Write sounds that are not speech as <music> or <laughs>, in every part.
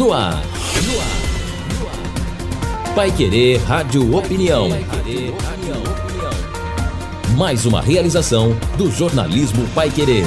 No ar. No ar. Pai Querer Rádio Opinião. Mais uma realização do jornalismo Pai Querer.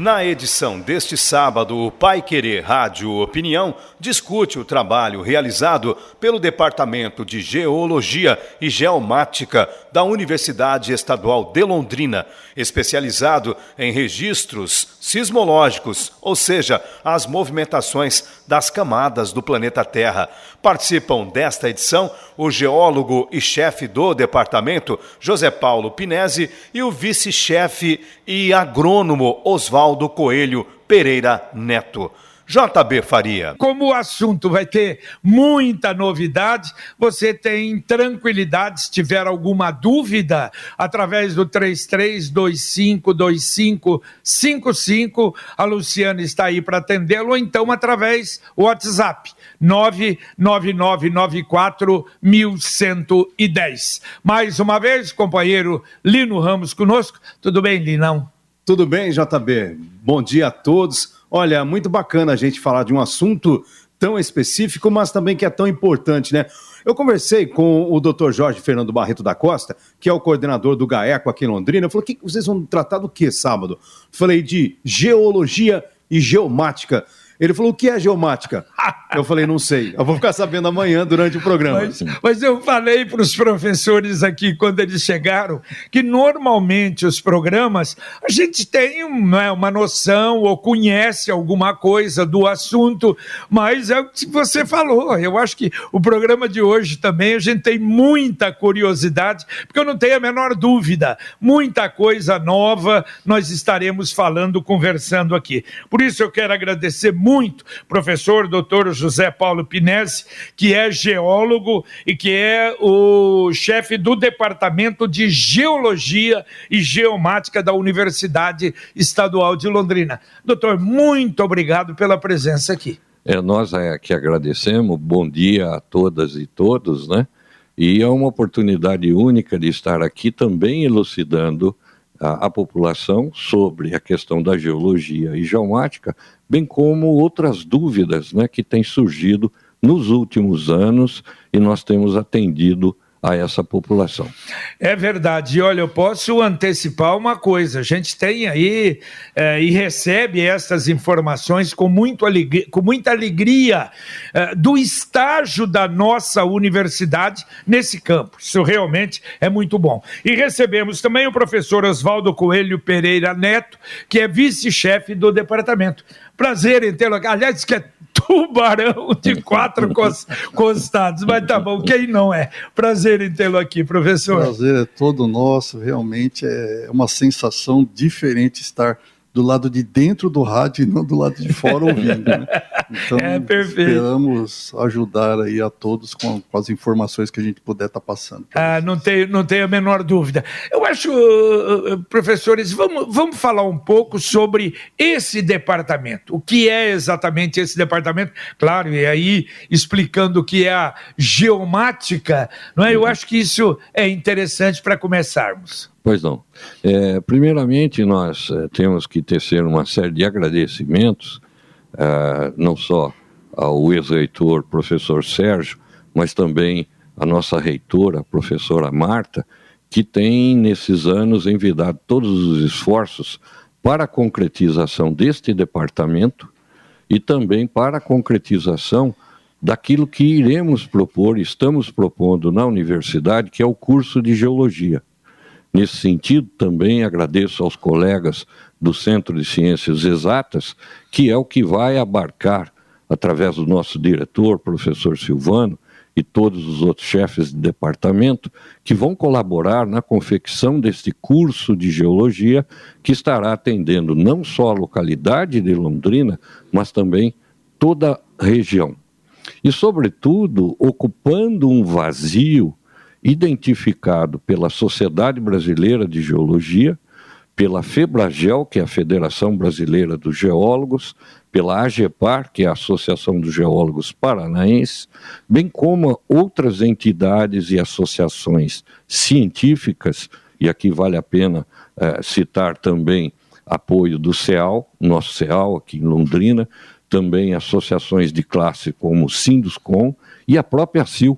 Na edição deste sábado, o Pai Querer Rádio Opinião discute o trabalho realizado pelo Departamento de Geologia e Geomática da Universidade Estadual de Londrina, especializado em registros sismológicos, ou seja, as movimentações das camadas do planeta Terra. Participam desta edição o geólogo e chefe do departamento, José Paulo Pinese, e o vice-chefe e agrônomo Oswaldo Coelho Pereira Neto. JB Faria. Como o assunto vai ter muita novidade, você tem tranquilidade se tiver alguma dúvida, através do 33252555, a Luciana está aí para atendê-lo, ou então através do WhatsApp 999941110. Mais uma vez, companheiro Lino Ramos conosco. Tudo bem, Linão? Tudo bem, JB. Bom dia a todos. Olha, muito bacana a gente falar de um assunto tão específico, mas também que é tão importante, né? Eu conversei com o Dr. Jorge Fernando Barreto da Costa, que é o coordenador do GAECO aqui em Londrina. Eu falei: que vocês vão tratar do que sábado? Falei de geologia e geomática. Ele falou: o que é geomática? <laughs> Eu falei: não sei. Eu vou ficar sabendo amanhã durante o programa. Mas, mas eu falei para os professores aqui quando eles chegaram que normalmente os programas a gente tem uma, uma noção ou conhece alguma coisa do assunto, mas é o que você falou. Eu acho que o programa de hoje também a gente tem muita curiosidade, porque eu não tenho a menor dúvida, muita coisa nova nós estaremos falando, conversando aqui. Por isso eu quero agradecer muito muito, professor doutor José Paulo Pinese, que é geólogo e que é o chefe do Departamento de Geologia e Geomática da Universidade Estadual de Londrina. Doutor, muito obrigado pela presença aqui. É, nós é que agradecemos, bom dia a todas e todos, né? E é uma oportunidade única de estar aqui também elucidando a, a, população sobre a questão da geologia e geomática, bem como outras dúvidas né, que têm surgido nos últimos anos e nós temos atendido a essa população. É verdade. E olha, eu posso antecipar uma coisa: a gente tem aí é, e recebe essas informações com, muito alegria, com muita alegria é, do estágio da nossa universidade nesse campo. Isso realmente é muito bom. E recebemos também o professor Oswaldo Coelho Pereira Neto, que é vice-chefe do departamento. Prazer em tê-lo aqui. Aliás, que é <laughs> tubarão de quatro costados, mas tá bom, quem não é? Prazer em tê-lo aqui, professor. Prazer é todo nosso, realmente é uma sensação diferente estar do lado de dentro do rádio e não do lado de fora ouvindo. Né? <laughs> Então, é, esperamos ajudar aí a todos com, com, as informações que a gente puder estar tá passando. Ah, não tenho, não tenho a menor dúvida. Eu acho, uh, uh, professores, vamos, vamos falar um pouco sobre esse departamento. O que é exatamente esse departamento? Claro, e aí explicando o que é a geomática, não é? Eu acho que isso é interessante para começarmos. Pois não. É, primeiramente, nós é, temos que tecer uma série de agradecimentos, é, não só ao ex-reitor, professor Sérgio, mas também à nossa reitora, professora Marta, que tem, nesses anos, envidado todos os esforços para a concretização deste departamento e também para a concretização daquilo que iremos propor, estamos propondo na universidade, que é o curso de Geologia. Nesse sentido, também agradeço aos colegas do Centro de Ciências Exatas, que é o que vai abarcar, através do nosso diretor, professor Silvano, e todos os outros chefes de departamento, que vão colaborar na confecção deste curso de geologia, que estará atendendo não só a localidade de Londrina, mas também toda a região. E, sobretudo, ocupando um vazio identificado pela Sociedade Brasileira de Geologia, pela FEBRAGEL, que é a Federação Brasileira dos Geólogos, pela AGEPAR, que é a Associação dos Geólogos Paranaenses, bem como outras entidades e associações científicas, e aqui vale a pena eh, citar também apoio do CEAL, nosso CEAL aqui em Londrina, também associações de classe como o Sinduscom e a própria CIL,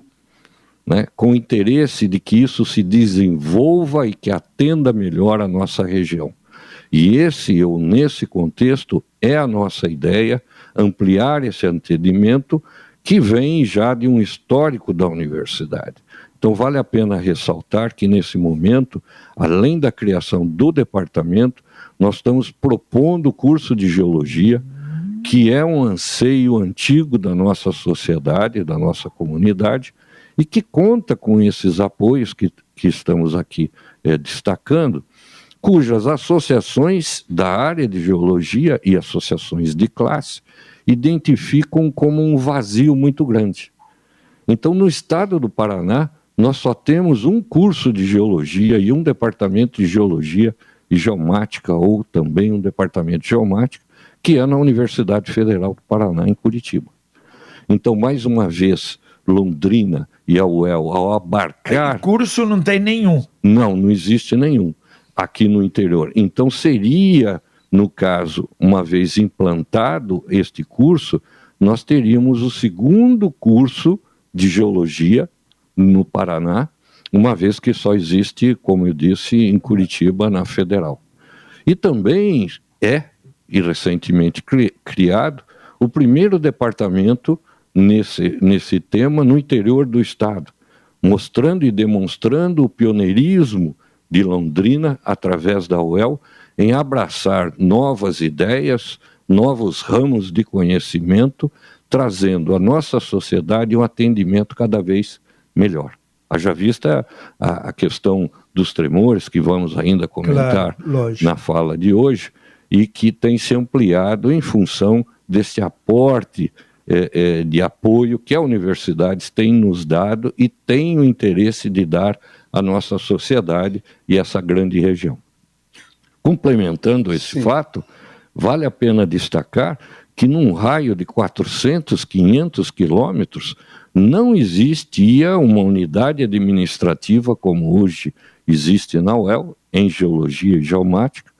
né, com interesse de que isso se desenvolva e que atenda melhor a nossa região. E esse, ou nesse contexto, é a nossa ideia, ampliar esse atendimento que vem já de um histórico da universidade. Então, vale a pena ressaltar que, nesse momento, além da criação do departamento, nós estamos propondo o curso de geologia, que é um anseio antigo da nossa sociedade, da nossa comunidade, e que conta com esses apoios que, que estamos aqui é, destacando, cujas associações da área de geologia e associações de classe identificam como um vazio muito grande. Então, no estado do Paraná, nós só temos um curso de geologia e um departamento de geologia e geomática, ou também um departamento de geomática, que é na Universidade Federal do Paraná, em Curitiba. Então, mais uma vez, Londrina e a UEL, ao abarcar. curso não tem nenhum. Não, não existe nenhum aqui no interior. Então, seria, no caso, uma vez implantado este curso, nós teríamos o segundo curso de geologia no Paraná, uma vez que só existe, como eu disse, em Curitiba, na Federal. E também é, e recentemente cri criado, o primeiro departamento nesse, nesse tema no interior do Estado, mostrando e demonstrando o pioneirismo de Londrina, através da UEL, em abraçar novas ideias, novos ramos de conhecimento, trazendo à nossa sociedade um atendimento cada vez melhor. Haja vista a, a questão dos tremores, que vamos ainda comentar claro, na fala de hoje, e que tem se ampliado em função desse aporte é, é, de apoio que a universidade tem nos dado e tem o interesse de dar à nossa sociedade e essa grande região. Complementando esse Sim. fato, vale a pena destacar que num raio de 400, 500 quilômetros, não existia uma unidade administrativa como hoje existe na UEL, em geologia e geomática,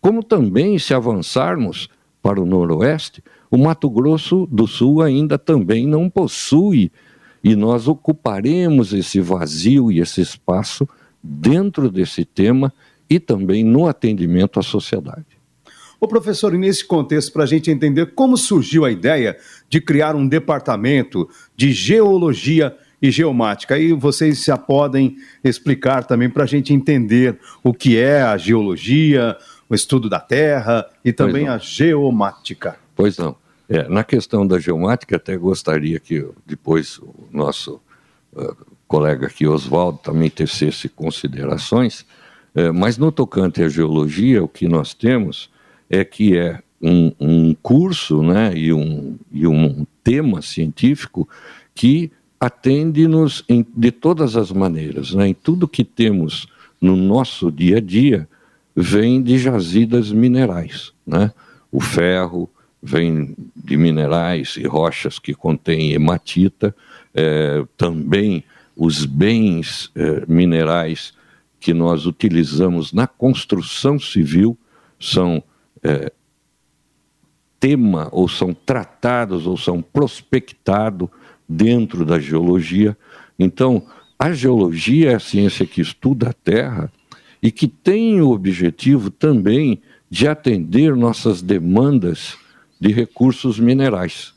como também, se avançarmos para o noroeste, o Mato Grosso do Sul ainda também não possui, e nós ocuparemos esse vazio e esse espaço dentro desse tema e também no atendimento à sociedade. Ô professor, e nesse contexto, para a gente entender como surgiu a ideia de criar um departamento de geologia e geomática. Aí vocês já podem explicar também para a gente entender o que é a geologia, o estudo da Terra e também a geomática. Pois não. É, na questão da geomática, até gostaria que depois o nosso uh, colega aqui, Oswaldo, também tecesse considerações, uh, mas no tocante à geologia, o que nós temos é que é um, um curso né, e, um, e um tema científico que atende-nos de todas as maneiras. Né? Em tudo que temos no nosso dia a dia vem de jazidas minerais. Né? O ferro vem de minerais e rochas que contêm hematita, é, também os bens é, minerais que nós utilizamos na construção civil são é, tema ou são tratados ou são prospectados dentro da geologia. Então, a geologia é a ciência que estuda a Terra e que tem o objetivo também de atender nossas demandas de recursos minerais.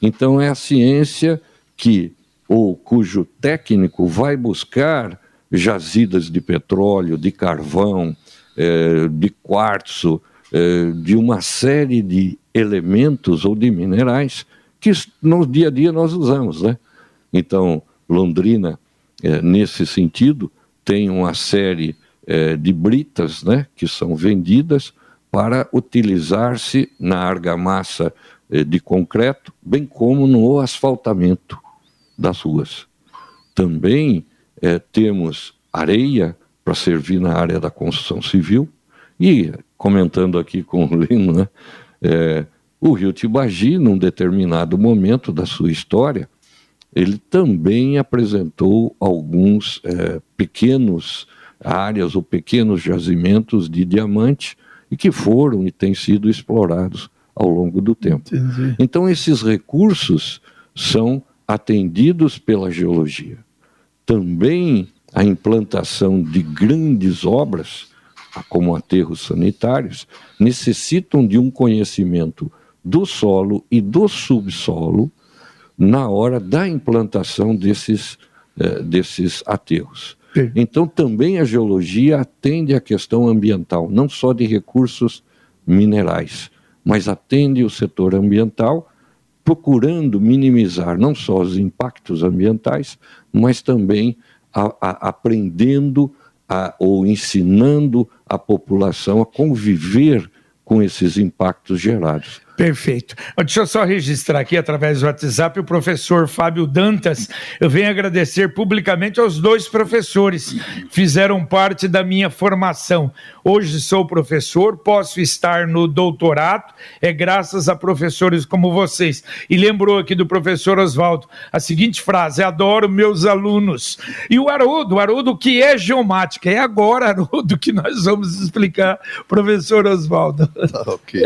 Então, é a ciência que, ou cujo técnico vai buscar jazidas de petróleo, de carvão, é, de quartzo, é, de uma série de elementos ou de minerais que no dia a dia nós usamos, né? Então, Londrina, é, nesse sentido, tem uma série de britas, né, que são vendidas para utilizar-se na argamassa é, de concreto, bem como no asfaltamento das ruas. Também é, temos areia para servir na área da construção civil, e, comentando aqui com o Lino, né, é, o rio Tibagi, num determinado momento da sua história, ele também apresentou alguns é, pequenos áreas ou pequenos jazimentos de diamante e que foram e têm sido explorados ao longo do tempo. Entendi. Então, esses recursos são atendidos pela geologia. Também a implantação de grandes obras, como aterros sanitários, necessitam de um conhecimento do solo e do subsolo na hora da implantação desses, eh, desses aterros. Então, também a geologia atende à questão ambiental, não só de recursos minerais, mas atende o setor ambiental, procurando minimizar não só os impactos ambientais, mas também a, a, aprendendo a, ou ensinando a população a conviver com esses impactos gerados. Perfeito. Deixa eu só registrar aqui através do WhatsApp o professor Fábio Dantas. Eu venho agradecer publicamente aos dois professores que fizeram parte da minha formação. Hoje sou professor, posso estar no doutorado, é graças a professores como vocês. E lembrou aqui do professor Oswaldo a seguinte frase: adoro meus alunos. E o Haroldo, Haroldo, que é geomática? É agora, Haroldo, que nós vamos explicar, professor Oswaldo. Tá, <laughs> ok.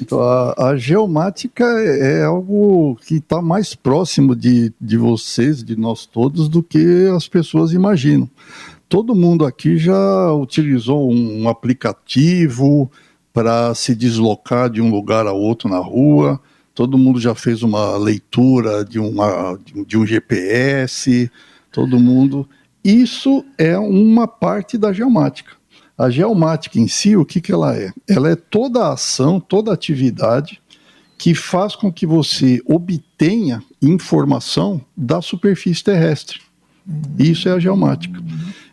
Então, a, geomática é algo que está mais próximo de, de vocês, de nós todos, do que as pessoas imaginam. Todo mundo aqui já utilizou um, um aplicativo para se deslocar de um lugar a outro na rua. Todo mundo já fez uma leitura de, uma, de um GPS. Todo mundo. Isso é uma parte da geomática. A geomática em si, o que, que ela é? Ela é toda a ação, toda a atividade que faz com que você obtenha informação da superfície terrestre. Isso é a geomática.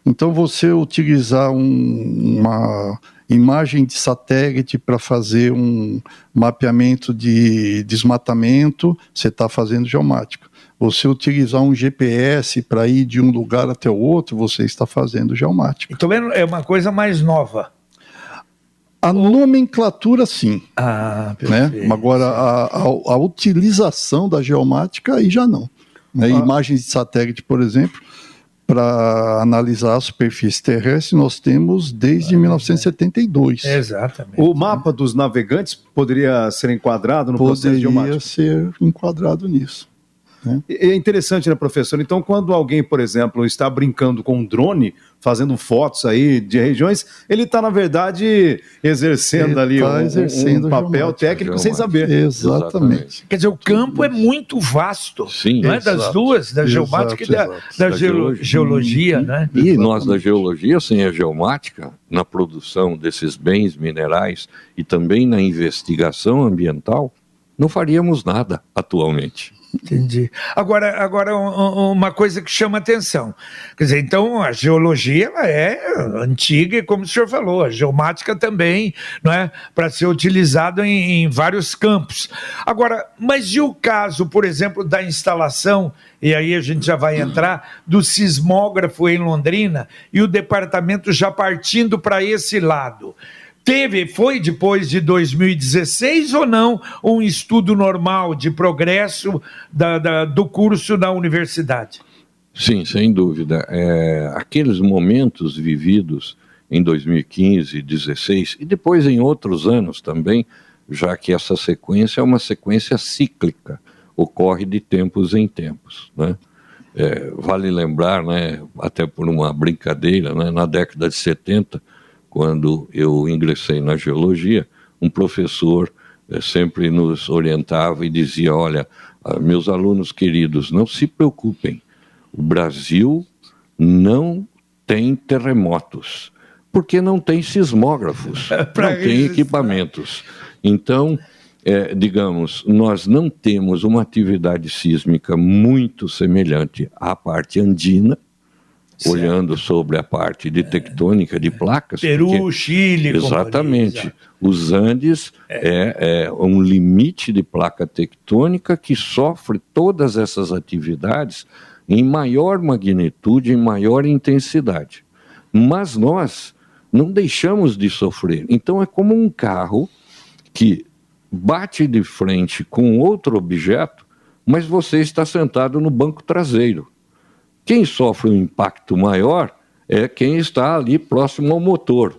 Então, você utilizar um, uma imagem de satélite para fazer um mapeamento de desmatamento, você está fazendo geomática. Você utilizar um GPS para ir de um lugar até o outro, você está fazendo geomática. Então é uma coisa mais nova. A nomenclatura, sim. Ah, né? Agora, a, a, a, utilização da geomática, aí já não. Né? Ah. Imagens de satélite, por exemplo, para analisar a superfície terrestre, nós temos desde ah, 1972. É. Exatamente. O mapa dos navegantes poderia ser enquadrado no poderia processo geomático? Poderia ser enquadrado nisso. Né? É interessante, né, professor? Então, quando alguém, por exemplo, está brincando com um drone, fazendo fotos aí de regiões, ele está, na verdade, exercendo ele ali tá um, exercendo um, papel técnico sem saber. Exatamente. Quer dizer, o campo é muito vasto. Sim. Não é? Das duas, da geomática e da, da, da geologia, geologia, né? E Exatamente. nós da geologia, sem a geomática, na produção desses bens minerais e também na investigação ambiental, não faríamos nada atualmente. Entendi. Agora, agora uma coisa que chama atenção. Quer dizer, então a geologia ela é antiga, como o senhor falou, a geomática também, não é? Para ser utilizado em, em, vários campos. Agora, mas e o caso, por exemplo, da instalação, e aí a gente já vai entrar, do sismógrafo em Londrina e o departamento já partindo para esse lado? Teve, foi depois de 2016 ou não um estudo normal de progresso da, da, do curso da universidade? Sim, sem dúvida. É, aqueles momentos vividos em 2015, 2016 e depois em outros anos também, já que essa sequência é uma sequência cíclica, ocorre de tempos em tempos. Né? É, vale lembrar, né, até por uma brincadeira, né, na década de 70, quando eu ingressei na geologia, um professor eh, sempre nos orientava e dizia: Olha, ah, meus alunos queridos, não se preocupem, o Brasil não tem terremotos, porque não tem sismógrafos, <laughs> não tem equipamentos. Então, é, digamos, nós não temos uma atividade sísmica muito semelhante à parte andina, Certo. olhando sobre a parte de tectônica de placas. Peru, porque, Chile, exatamente. Os Andes é. é. É, um limite de placa tectônica que sofre todas essas atividades em maior magnitude, em maior intensidade. Mas nós não deixamos de sofrer. Então é como um carro que bate de frente com outro objeto, mas você está sentado no banco traseiro. Quem sofre um impacto maior é quem está ali próximo ao motor.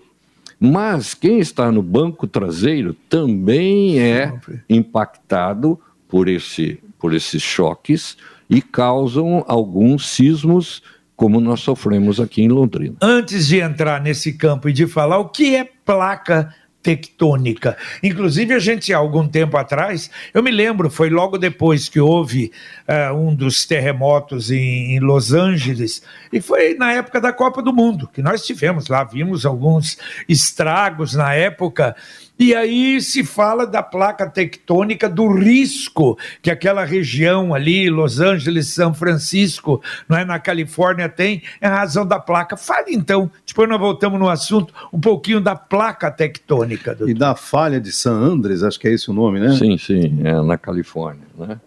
Mas quem está no banco traseiro também é impactado por, esse, por esses choques e causam alguns sismos, como nós sofremos aqui em Londrina. Antes de entrar nesse campo e de falar o que é placa tectônica. Inclusive, a gente, há algum tempo atrás, eu me lembro, foi logo depois que houve uh, um dos terremotos em, em, Los Angeles, e foi na época da Copa do Mundo, que nós tivemos lá, vimos alguns estragos na época, e aí se fala da placa tectônica, do risco que aquela região ali, Los Angeles, São Francisco, não é, na Califórnia tem, em razão da placa. Fale então, depois nós voltamos no assunto, um pouquinho da placa tectônica. Doutor. E da falha de San Andres, acho que é esse o nome, né? Sim, sim, é na Califórnia, né?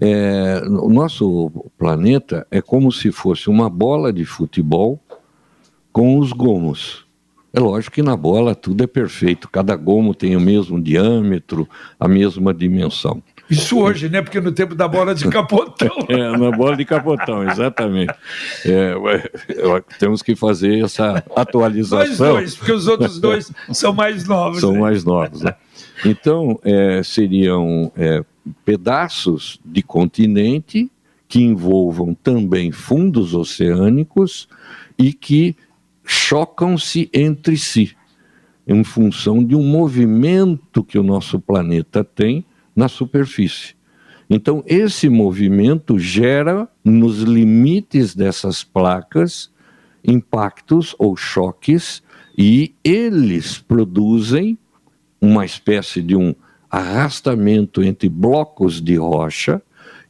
É, o nosso planeta é como se fosse uma bola de futebol com os gomos. É lógico que na bola tudo é perfeito, cada gomo tem o mesmo diâmetro, a mesma dimensão. Isso hoje, né? Porque no tempo da bola de capotão. <laughs> é, na bola de capotão, exatamente. É, temos que fazer essa atualização. Nós dois, porque os outros dois são mais novos. São né? mais novos, né? Então, é, seriam é, pedaços de continente que envolvam também fundos oceânicos e que chocam-se entre si, em função de um movimento que o nosso planeta tem na superfície. Então, esse movimento gera, nos limites dessas placas, impactos ou choques, e eles produzem uma espécie de um arrastamento entre blocos de rocha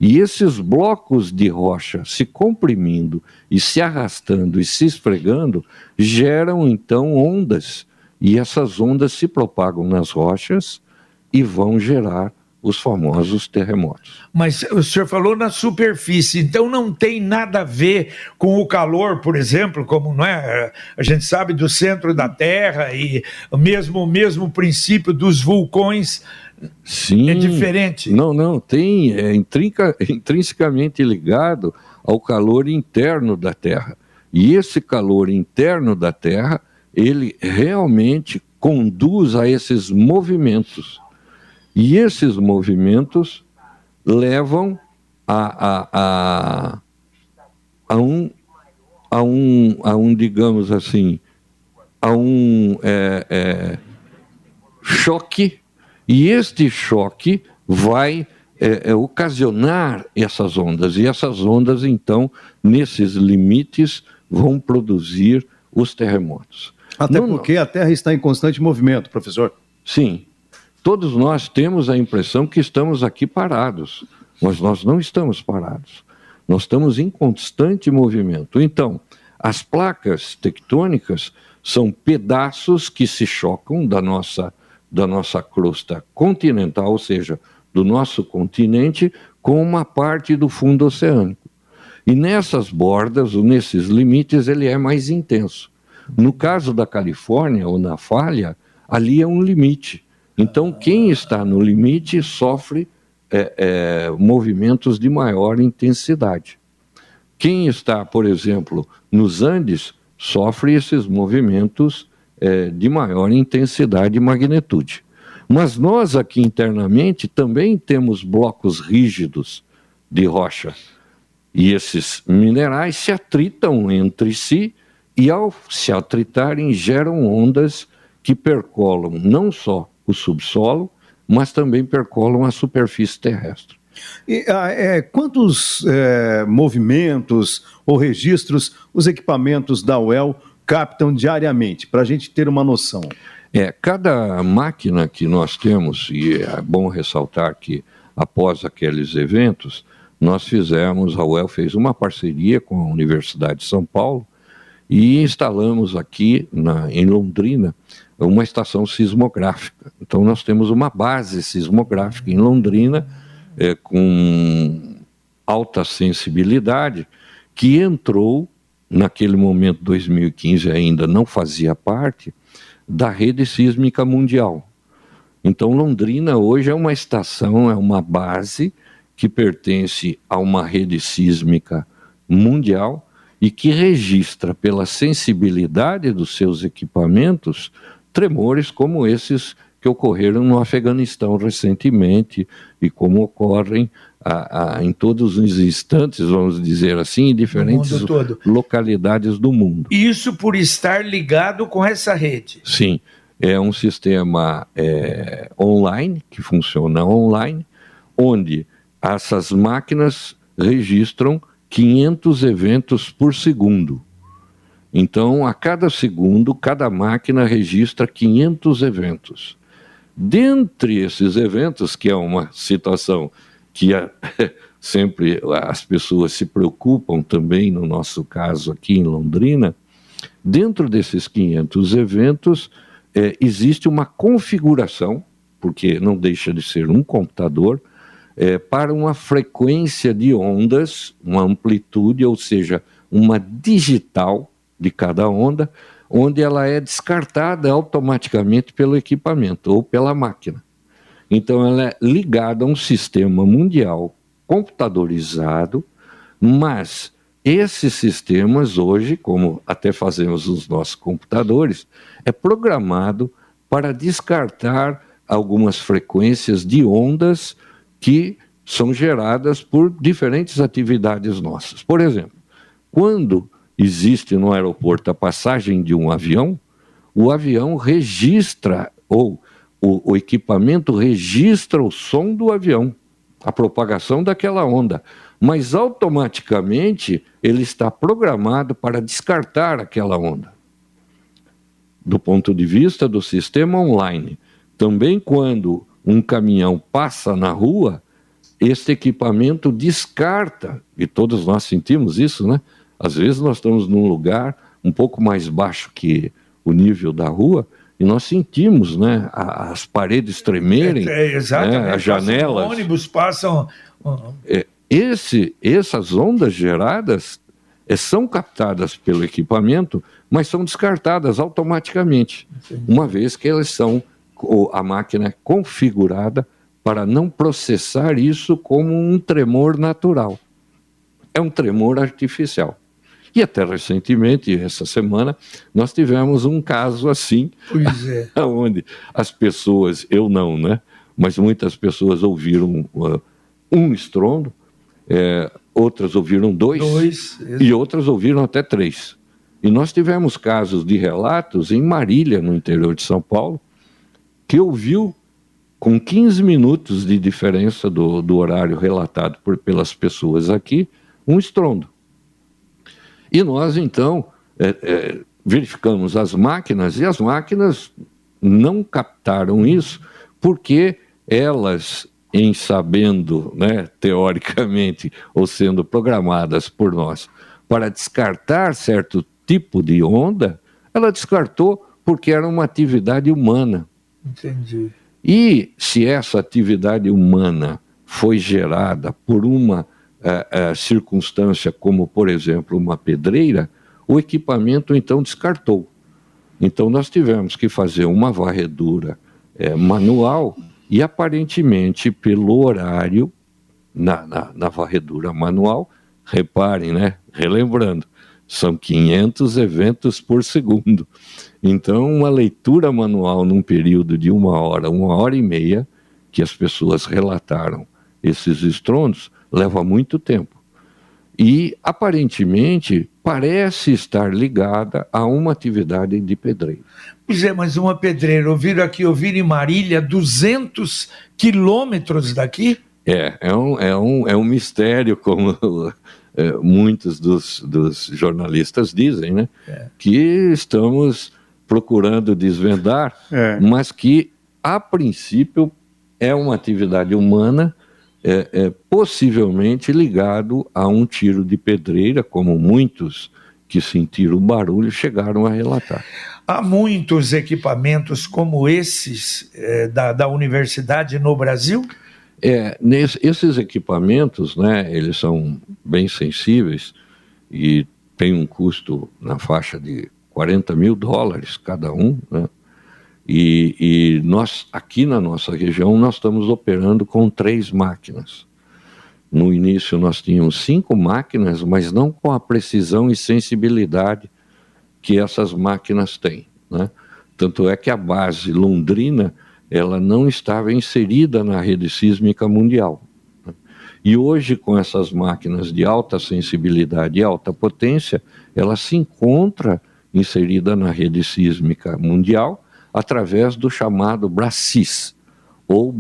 e esses blocos de rocha se comprimindo e se arrastando e se esfregando geram então ondas. E essas ondas se propagam nas rochas e vão gerar os famosos terremotos. Mas o senhor falou na superfície, então não tem nada a ver com o calor, por exemplo, como não é, a gente sabe do centro da Terra e mesmo o mesmo princípio dos vulcões Sim. É diferente. Não, não, tem, é intrinca, <laughs> intrinsecamente ligado ao calor interno da Terra. E esse calor interno da Terra, ele realmente conduz a esses movimentos. E esses movimentos levam a, a, a, a um, a, um, a um, digamos assim, a um é, é, choque e este choque vai é, é, ocasionar essas ondas, e essas ondas, então, nesses limites, vão produzir os terremotos. Até Não, porque a Terra está em constante movimento, professor. Sim. Todos nós temos a impressão que estamos aqui parados, mas nós não estamos parados. Nós estamos em constante movimento. Então, as placas tectônicas são pedaços que se chocam da nossa da nossa crosta continental, ou seja, do nosso continente, com uma parte do fundo oceânico. E nessas bordas, ou nesses limites, ele é mais intenso. No caso da Califórnia ou na falha, ali é um limite. Então, quem está no limite sofre é, é, movimentos de maior intensidade. Quem está, por exemplo, nos Andes, sofre esses movimentos é, de maior intensidade e magnitude. Mas nós aqui internamente também temos blocos rígidos de rocha. E esses minerais se atritam entre si e, ao se atritarem, geram ondas que percolam não só o subsolo, mas também percolam a superfície terrestre. E, ah, é, quantos é, movimentos ou registros os equipamentos da UEL captam diariamente, para a gente ter uma noção? É, cada máquina que nós temos, e é bom ressaltar que após aqueles eventos, nós fizemos, a UEL fez uma parceria com a Universidade de São Paulo e instalamos aqui na, em Londrina uma estação sismográfica. Então nós temos uma base sismográfica em Londrina é, com alta sensibilidade que entrou naquele momento, 2015, ainda não fazia parte da rede sísmica mundial. Então, Londrina hoje é uma estação, é uma base que pertence a uma rede sísmica mundial e que registra, pela sensibilidade dos seus equipamentos, tremores como esses que ocorreram no Afeganistão recentemente e como ocorrem a, a, em todos os instantes, vamos dizer assim, em diferentes localidades do mundo. Isso por estar ligado com essa rede? Sim, é um sistema é, online, que funciona online, onde essas máquinas registram 500 eventos por segundo. Então, a cada segundo, cada máquina registra 500 eventos. Dentre esses eventos, que é uma situação que <laughs> sempre as pessoas se preocupam também, no nosso caso aqui em Londrina, dentro desses 500 eventos é, existe uma configuração, porque não deixa de ser um computador, é, para uma frequência de ondas, uma amplitude, ou seja, uma digital de cada onda, onde ela é descartada automaticamente pelo equipamento ou pela máquina. Então, ela é ligada a um sistema mundial computadorizado, mas esses sistemas hoje, como até fazemos nos nossos computadores, é programado para descartar algumas frequências de ondas que são geradas por diferentes atividades nossas. Por exemplo, quando existe no aeroporto a passagem de um avião, o avião registra, ou o, o equipamento registra o som do avião, a propagação daquela onda, mas automaticamente ele está programado para descartar aquela onda. Do ponto de vista do sistema online, também quando um caminhão passa na rua, este equipamento descarta, e todos nós sentimos isso, né? Às vezes nós estamos num lugar um pouco mais baixo que o nível da rua e nós sentimos, né, as paredes tremerem, é, é, né, as janelas. Os ônibus passam. É, esse, essas ondas geradas é, são captadas pelo equipamento, mas são descartadas automaticamente, Entendi. uma vez que elas são a máquina é configurada para não processar isso como um tremor natural. É um tremor artificial. E até recentemente, essa semana, nós tivemos um caso assim, pois é. <laughs> onde as pessoas, eu não, né? Mas muitas pessoas ouviram uh, um estrondo, é, outras ouviram dois, dois e outras ouviram até três. E nós tivemos casos de relatos em Marília, no interior de São Paulo, que ouviu com 15 minutos de diferença do, do horário relatado por, pelas pessoas aqui, um estrondo. E nós, então, é, é, verificamos as máquinas e as máquinas não captaram isso porque elas, em sabendo, né, teoricamente, ou sendo programadas por nós para descartar certo tipo de onda, ela descartou porque era uma atividade humana. Entendi. E se essa atividade humana foi gerada por uma uh, circunstância, como por exemplo uma pedreira, o equipamento então descartou. Então nós tivemos que fazer uma varredura uh, manual e aparentemente pelo horário na, na, na varredura manual, reparem, né? Relembrando, são 500 eventos por segundo. Então, uma leitura manual num período de uma hora, uma hora e meia, que as pessoas relataram esses estrondos, leva muito tempo. E, aparentemente, parece estar ligada a uma atividade de pedreiro. É, mas uma pedreira, ouviram aqui, ouviram em Marília, 200 quilômetros daqui? É, é um, é um, é um mistério, como <laughs> é, muitos dos, dos jornalistas dizem, né? É. Que estamos procurando desvendar, é. mas que, a princípio, é uma atividade humana é, é, possivelmente ligado a um tiro de pedreira, como muitos que sentiram o barulho chegaram a relatar. Há muitos equipamentos como esses é, da, da universidade no Brasil? É, nesse, esses equipamentos, né, eles são bem sensíveis e têm um custo na faixa de 40 mil dólares cada um, né? E, e, nós, aqui na nossa região, nós estamos operando com três máquinas. No início nós tínhamos cinco máquinas, mas não com a precisão e sensibilidade que essas máquinas têm. Né? Tanto é que a base londrina ela não estava inserida na rede sísmica mundial. E hoje, com essas máquinas de alta sensibilidade e alta potência, ela se encontra inserida na rede sísmica mundial através do chamado BRACIS, ou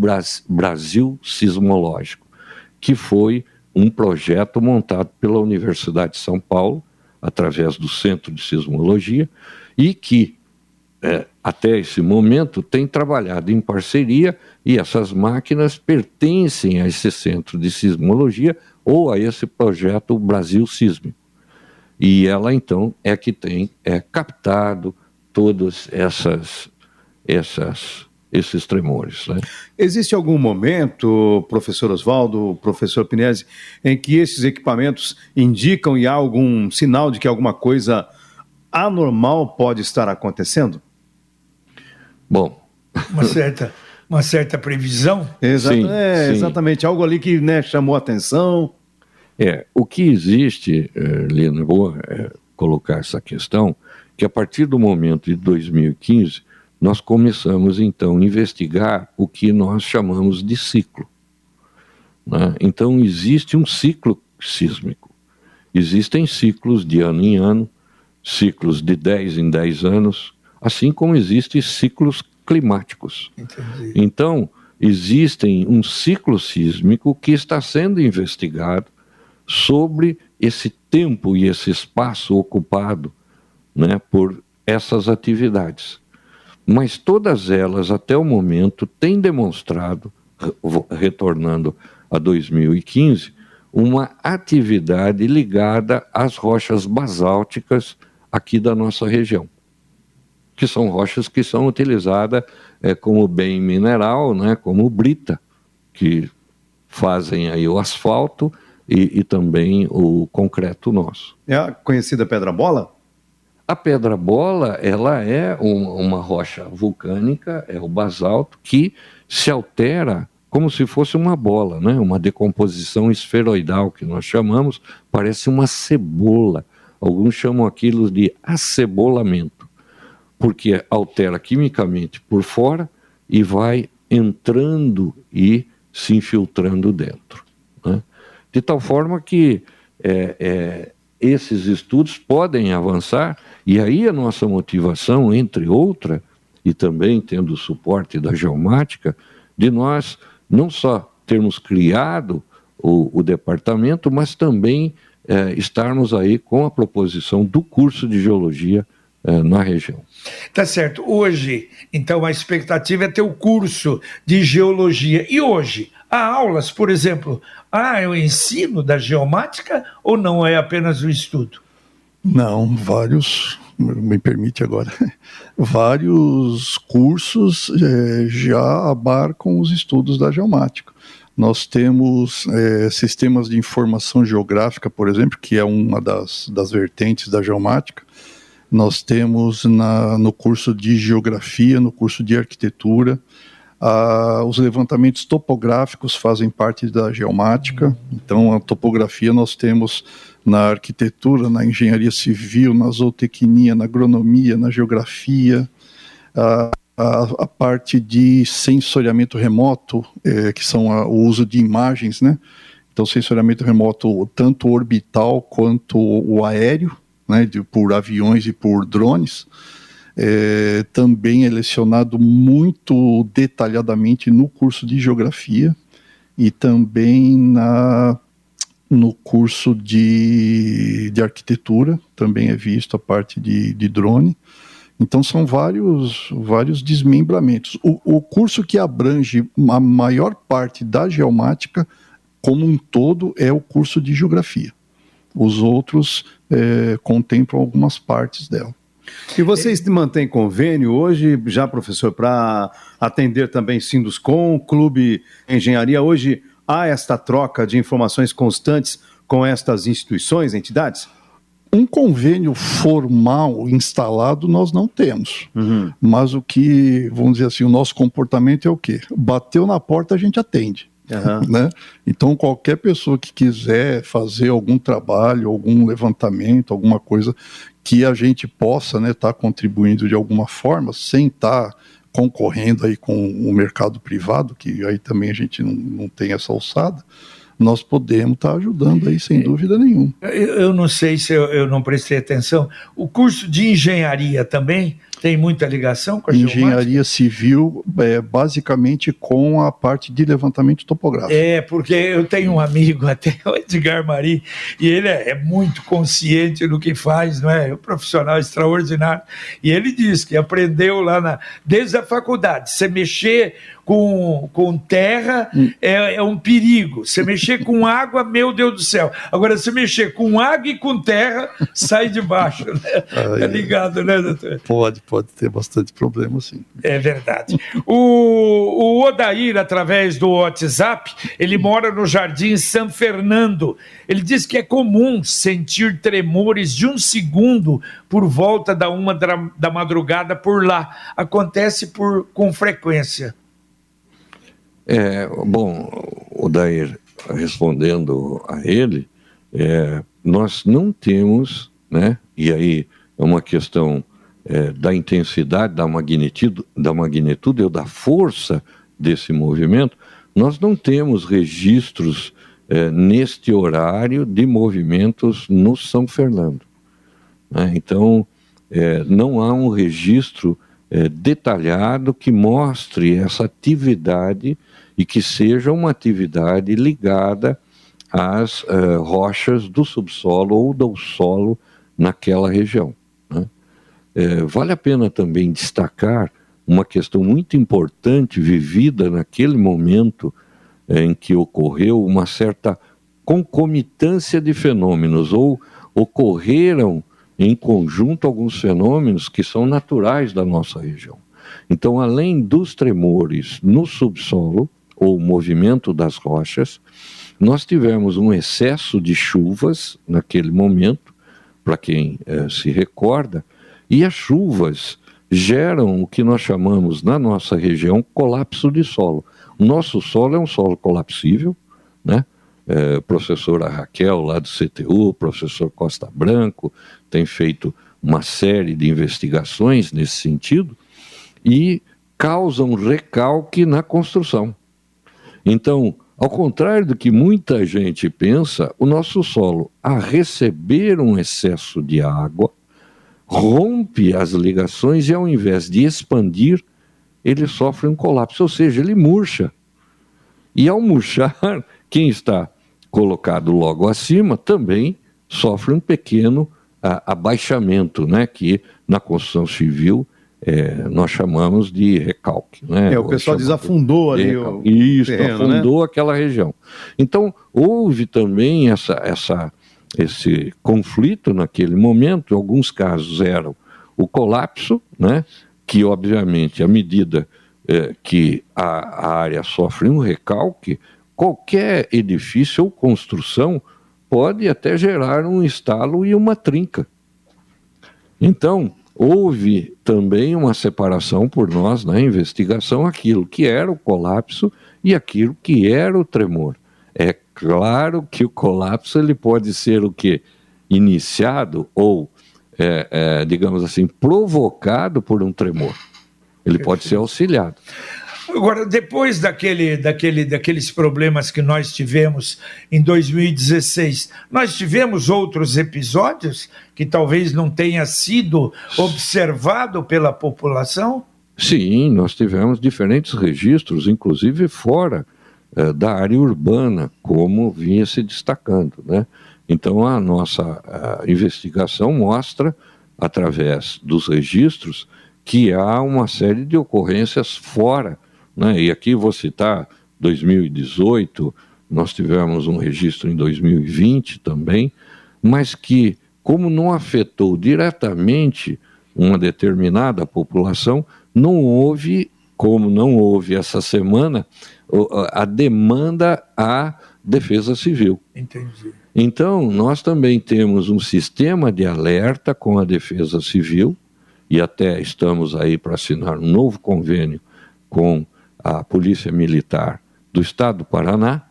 Brasil Sismológico, que foi um projeto montado pela Universidade de São Paulo, através do Centro de Sismologia, e que, é, até esse momento, tem trabalhado em parceria, e essas máquinas pertencem a esse Centro de Sismologia ou a esse projeto Brasil Sísmico. E ela, então, é que tem é, captado todas essas, essas esses tremores. Né? Existe algum momento, professor Oswaldo, professor Pinese, em que esses equipamentos indicam e há algum sinal de que alguma coisa anormal pode estar acontecendo? Bom. Uma certa, uma certa previsão? <laughs> Exato, sim, é, sim. Exatamente, algo ali que né, chamou atenção. É, o que existe, é, Lino, vou é, colocar essa questão, que a partir do momento de 2015 nós começamos então a investigar o que nós chamamos de ciclo. Né? Então, existe um ciclo sísmico. Existem ciclos de ano em ano, ciclos de 10 em 10 anos, assim como existem ciclos climáticos. Entendi. Então, existem um ciclo sísmico que está sendo investigado sobre esse tempo e esse espaço ocupado né, por essas atividades mas todas elas, até o momento, têm demonstrado, retornando a 2015, uma atividade ligada às rochas basálticas aqui da nossa região, que são rochas que são utilizadas é, como bem mineral, né, como brita, que fazem aí o asfalto e, e também o concreto nosso. É a conhecida pedra bola? A pedra bola, ela é uma, uma rocha vulcânica, é o basalto, que se altera como se fosse uma bola, né? uma decomposição esferoidal que nós chamamos, parece uma cebola. Alguns chamam aquilo de acebolamento, porque altera quimicamente por fora e vai entrando e se infiltrando dentro. Né? De tal forma que é, é, esses estudos podem avançar, e aí a nossa motivação, entre outra, e também tendo o suporte da geomática, de nós não só termos criado o, o departamento, mas também é, estarmos aí com a proposição do curso de geologia é, na região. Tá certo. Hoje, então, a expectativa é ter o curso de geologia. E hoje, há aulas, por exemplo, há o ensino da geomática ou não é apenas o estudo? Não, vários, me permite agora, <laughs> vários cursos é, já abarcam os estudos da geomática. Nós temos é, sistemas de informação geográfica, por exemplo, que é uma das, das vertentes da geomática, nós temos na, no curso de geografia, no curso de arquitetura, os levantamentos topográficos fazem parte da geomática, então a topografia nós temos na arquitetura, na engenharia civil, na zootecnia, na agronomia, na geografia, a, a, a parte de sensoriamento remoto, é, que são a, o uso de imagens, né? Então, sensoriamento remoto, tanto orbital quanto o aéreo, né, de, por aviões e por drones, é, também é lecionado muito detalhadamente no curso de geografia e também na, no curso de, de arquitetura, também é visto a parte de, de drone. Então são vários, vários desmembramentos. O, o curso que abrange a maior parte da geomática, como um todo, é o curso de geografia. Os outros é, contemplam algumas partes dela. E vocês mantêm convênio hoje, já professor, para atender também Sinduscom, Clube Engenharia? Hoje há esta troca de informações constantes com estas instituições, entidades? Um convênio formal instalado nós não temos. Uhum. Mas o que, vamos dizer assim, o nosso comportamento é o quê? Bateu na porta, a gente atende. Uhum. Né? Então, qualquer pessoa que quiser fazer algum trabalho, algum levantamento, alguma coisa que a gente possa estar né, tá contribuindo de alguma forma, sem estar tá concorrendo aí com o mercado privado, que aí também a gente não, não tem essa alçada, nós podemos estar tá ajudando aí, sem dúvida nenhuma. Eu não sei se eu, eu, não prestei atenção. O curso de engenharia também tem muita ligação com a Engenharia civil, é, basicamente com a parte de levantamento topográfico. É, porque eu tenho um amigo, <laughs> até o Edgar Mari, e ele é, é muito consciente do que faz, não é? É um profissional extraordinário. E ele diz que aprendeu lá na, desde a faculdade, você mexer com, com terra hum. é, é, um perigo. Você mexer com água, meu Deus do céu. Agora, se mexer com água e com terra, sai de baixo. Né? Tá ligado, né, doutor? Pode, pode ter bastante problema, sim. É verdade. O, o Odair, através do WhatsApp, ele mora no Jardim São Fernando. Ele diz que é comum sentir tremores de um segundo por volta da uma da madrugada por lá. Acontece por, com frequência. É, bom, o Dair, respondendo a ele, é, nós não temos, né, e aí é uma questão é, da intensidade, da magnitude, da magnitude ou da força desse movimento, nós não temos registros é, neste horário de movimentos no São Fernando. Né? Então, é, não há um registro é, detalhado que mostre essa atividade e que seja uma atividade ligada às uh, rochas do subsolo ou do solo naquela região. Né? É, vale a pena também destacar uma questão muito importante vivida naquele momento é, em que ocorreu uma certa concomitância de fenômenos, ou ocorreram em conjunto alguns fenômenos que são naturais da nossa região. Então, além dos tremores no subsolo, ou movimento das rochas, nós tivemos um excesso de chuvas naquele momento, para quem eh, se recorda, e as chuvas geram o que nós chamamos na nossa região colapso de solo. Nosso solo é um solo colapsível, né? É, professora Raquel, lá do CTU, professor Costa Branco, tem feito uma série de investigações nesse sentido e causa um recalque na construção. Então, ao contrário do que muita gente pensa, o nosso solo, a receber um excesso de água, rompe as ligações e, ao invés de expandir, ele sofre um colapso, ou seja, ele murcha. E ao murchar, <laughs> quem está colocado logo acima também sofre um pequeno abaixamento, né, que na construção civil é, nós chamamos de recalque. Né? É, o pessoal desafundou ali o Isso, terreno, né? afundou né? aquela região. Então, houve também essa, essa, esse conflito naquele momento, em alguns casos eram o colapso, né? que obviamente, à medida é, que a, a área sofre um recalque, qualquer edifício ou construção pode até gerar um estalo e uma trinca. Então, houve também uma separação por nós na investigação aquilo que era o colapso e aquilo que era o tremor. É claro que o colapso ele pode ser o que iniciado ou é, é, digamos assim provocado por um tremor. Ele pode ser auxiliado. Agora, depois daquele, daquele, daqueles problemas que nós tivemos em 2016, nós tivemos outros episódios que talvez não tenha sido observado pela população? Sim, nós tivemos diferentes registros, inclusive fora eh, da área urbana, como vinha se destacando. Né? Então, a nossa a investigação mostra, através dos registros, que há uma série de ocorrências fora né? E aqui vou citar 2018, nós tivemos um registro em 2020 também, mas que, como não afetou diretamente uma determinada população, não houve, como não houve essa semana, a demanda à defesa civil. Entendi. Então, nós também temos um sistema de alerta com a defesa civil, e até estamos aí para assinar um novo convênio com a Polícia Militar do Estado do Paraná,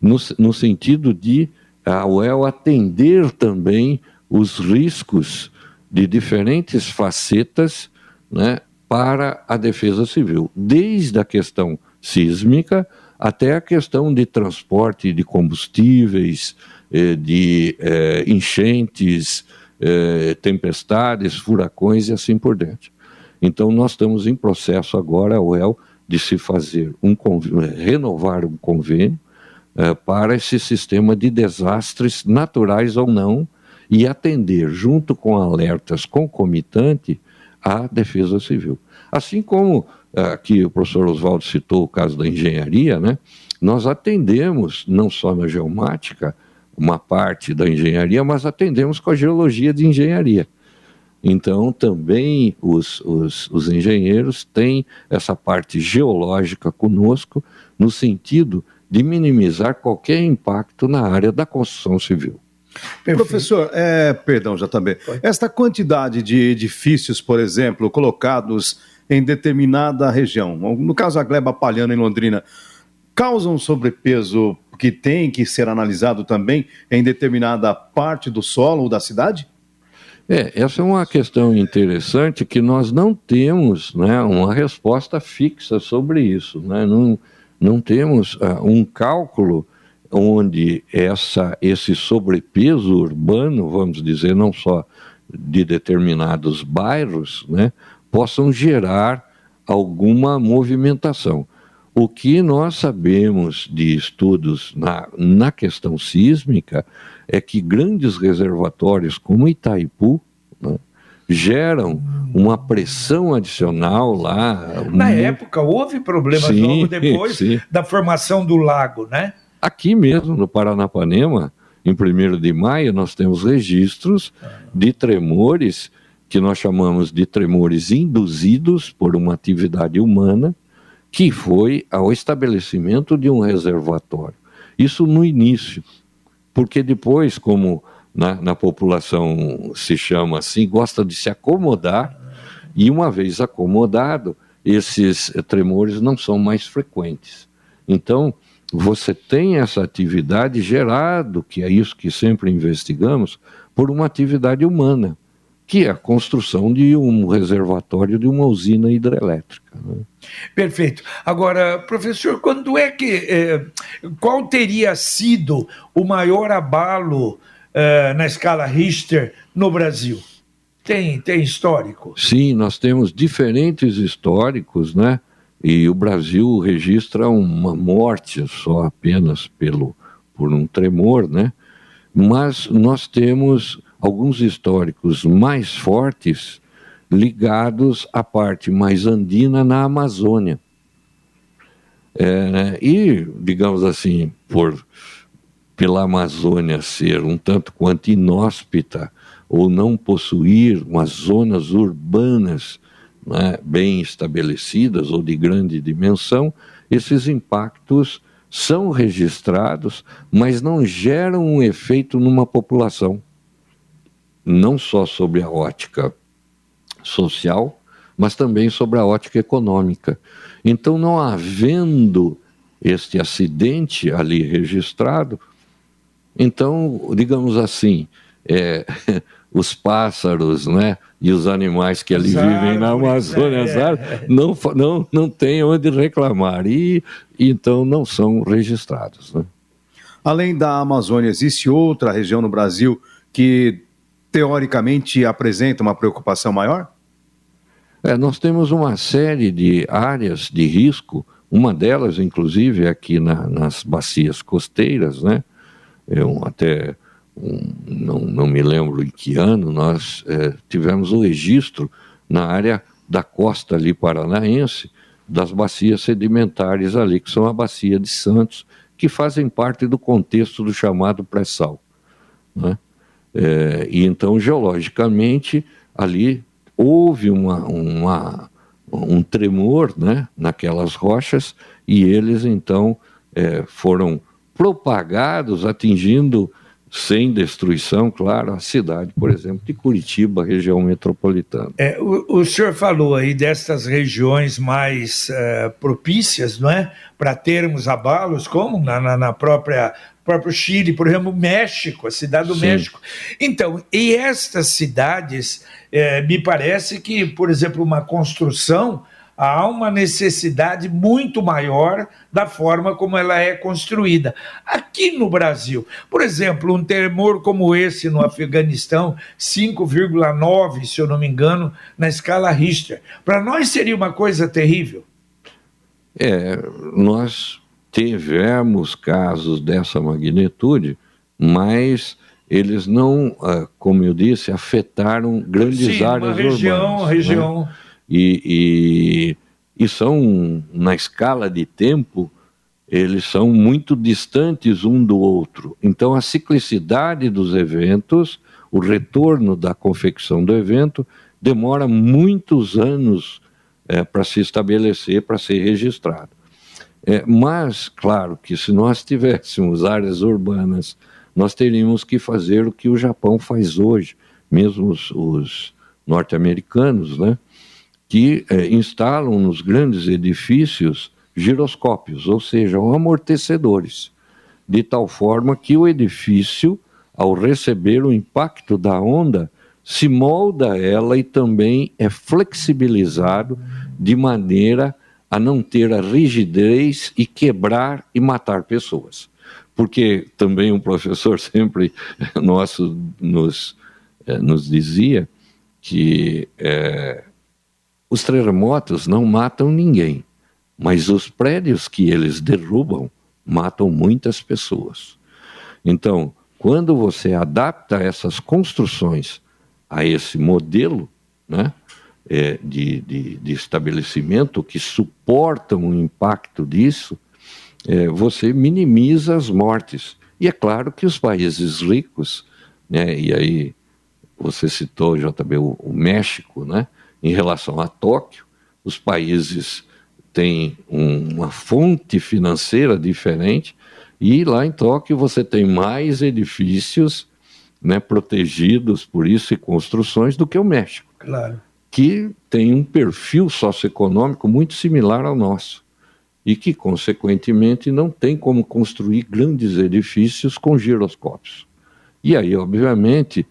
no, no sentido de a UEL atender também os riscos de diferentes facetas né, para a defesa civil, desde a questão sísmica até a questão de transporte de combustíveis, eh, de eh, enchentes, eh, tempestades, furacões e assim por diante. Então, nós estamos em processo agora, a UEL, de se fazer um renovar um convênio para esse sistema de desastres naturais ou não e atender, junto com alertas concomitante, a defesa civil. Assim como aqui o professor Oswaldo citou o caso da engenharia, né? Nós atendemos não só na geomática, uma parte da engenharia, mas atendemos com a geologia de engenharia. Então, também os, os, os engenheiros têm essa parte geológica conosco, no sentido de minimizar qualquer impacto na área da construção civil. Perfeito. Professor, é, perdão já também. Esta quantidade de edifícios, por exemplo, colocados em determinada região, no caso a Gleba Palhana em Londrina, causam sobrepeso que tem que ser analisado também em determinada parte do solo ou da cidade? É, essa é uma questão interessante que nós não temos né, uma resposta fixa sobre isso. Né? Não, não temos uh, um cálculo onde essa, esse sobrepeso urbano, vamos dizer, não só de determinados bairros, né, possam gerar alguma movimentação. O que nós sabemos de estudos na, na questão sísmica é que grandes reservatórios como Itaipu né, geram uma pressão adicional lá. Na época houve problemas sim, logo depois sim. da formação do lago, né? Aqui mesmo no Paranapanema, em 1 de maio, nós temos registros de tremores que nós chamamos de tremores induzidos por uma atividade humana, que foi ao estabelecimento de um reservatório. Isso no início, porque depois, como na, na população se chama assim, gosta de se acomodar, e uma vez acomodado, esses tremores não são mais frequentes. Então, você tem essa atividade gerado, que é isso que sempre investigamos, por uma atividade humana que é a construção de um reservatório de uma usina hidrelétrica. Né? Perfeito. Agora, professor, quando é que. Eh, qual teria sido o maior abalo eh, na escala Richter no Brasil? Tem, tem histórico? Sim, nós temos diferentes históricos, né? E o Brasil registra uma morte só apenas pelo, por um tremor, né? Mas nós temos alguns históricos mais fortes ligados à parte mais andina na Amazônia. É? E, digamos assim, por pela Amazônia ser um tanto quanto inóspita ou não possuir umas zonas urbanas né, bem estabelecidas ou de grande dimensão, esses impactos são registrados, mas não geram um efeito numa população não só sobre a ótica social, mas também sobre a ótica econômica. Então, não havendo este acidente ali registrado, então, digamos assim, é, <laughs> os pássaros né, e os animais que ali vivem na Amazônia é. não, não, não têm onde reclamar e então não são registrados. Né? Além da Amazônia, existe outra região no Brasil que teoricamente apresenta uma preocupação maior? É, nós temos uma série de áreas de risco, uma delas, inclusive, é aqui na, nas bacias costeiras, né? Eu até um, não, não me lembro em que ano nós é, tivemos o registro na área da costa ali paranaense das bacias sedimentares ali, que são a bacia de Santos, que fazem parte do contexto do chamado pré-sal. Né? É, e então, geologicamente, ali houve uma, uma, um tremor né, naquelas rochas e eles então é, foram propagados, atingindo sem destruição, claro, a cidade, por exemplo, de Curitiba, região metropolitana. É, o, o senhor falou aí dessas regiões mais uh, propícias, não é, para termos abalos, como na, na, na própria próprio Chile, por exemplo, México, a cidade do Sim. México. Então, e estas cidades, é, me parece que, por exemplo, uma construção há uma necessidade muito maior da forma como ela é construída. Aqui no Brasil, por exemplo, um temor como esse no Afeganistão, 5,9, se eu não me engano, na escala Richter, para nós seria uma coisa terrível. É, nós tivemos casos dessa magnitude, mas eles não, ah, como eu disse, afetaram grandes Sim, áreas uma região, urbanas. Né? região. Né? E, e, e são, na escala de tempo, eles são muito distantes um do outro. Então, a ciclicidade dos eventos, o retorno da confecção do evento, demora muitos anos é, para se estabelecer, para ser registrado. É, mas, claro, que se nós tivéssemos áreas urbanas, nós teríamos que fazer o que o Japão faz hoje, mesmo os, os norte-americanos, né? Que é, instalam nos grandes edifícios giroscópios, ou seja, amortecedores, de tal forma que o edifício, ao receber o impacto da onda, se molda ela e também é flexibilizado de maneira a não ter a rigidez e quebrar e matar pessoas. Porque também um professor <laughs> sempre nosso nos, eh, nos dizia que é, os terremotos não matam ninguém, mas os prédios que eles derrubam matam muitas pessoas. Então, quando você adapta essas construções a esse modelo né, é, de, de, de, estabelecimento que suportam o impacto disso, é, você minimiza as mortes. E é claro que os países ricos, né, e aí você citou, JB, o, o México, né, em relação a Tóquio, os países têm uma fonte financeira diferente e lá em Tóquio você tem mais edifícios né, protegidos por isso e construções do que o México. Claro. Que tem um perfil socioeconômico muito similar ao nosso e que, consequentemente, não tem como construir grandes edifícios com giroscópios. E aí, obviamente,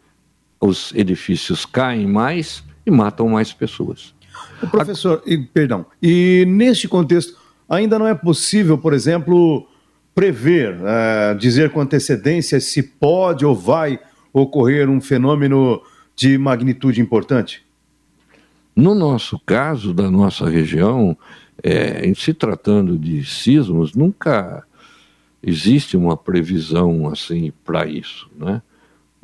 os edifícios caem mais e matam mais pessoas. O professor, e, perdão, e neste contexto, ainda não é possível, por exemplo, prever, uh, dizer com antecedência se pode ou vai ocorrer um fenômeno de magnitude importante? No nosso caso, da nossa região, é, em se tratando de sismos, nunca existe uma previsão assim para isso, né?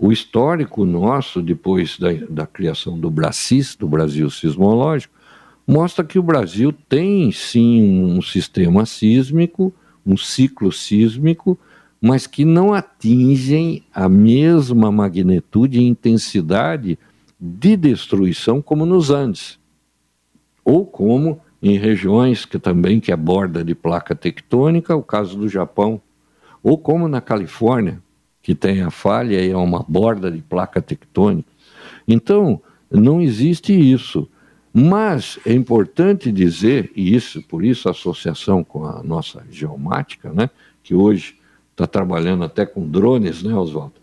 O histórico nosso, depois da, da criação do Bracis, do Brasil Sismológico, mostra que o Brasil tem sim um sistema sísmico, um ciclo sísmico, mas que não atingem a mesma magnitude e intensidade de destruição como nos Andes, ou como em regiões que também que é borda de placa tectônica, o caso do Japão, ou como na Califórnia, que tem a falha e é uma borda de placa tectônica. Então, não existe isso. Mas é importante dizer, e isso, por isso a associação com a nossa geomática, né, que hoje está trabalhando até com drones, né, Oswaldo?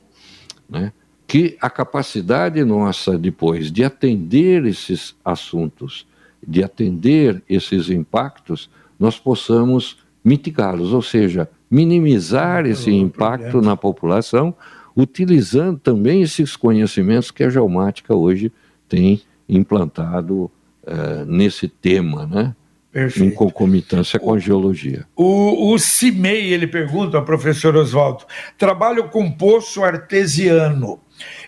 Né, que a capacidade nossa depois de atender esses assuntos, de atender esses impactos, nós possamos mitigá-los, ou seja, minimizar esse impacto na população, utilizando também esses conhecimentos que a geomática hoje tem implantado uh, nesse tema, né? Perfeito. Em concomitância com a geologia. O, o CIMEI, ele pergunta ao professor Oswaldo, trabalho com poço artesiano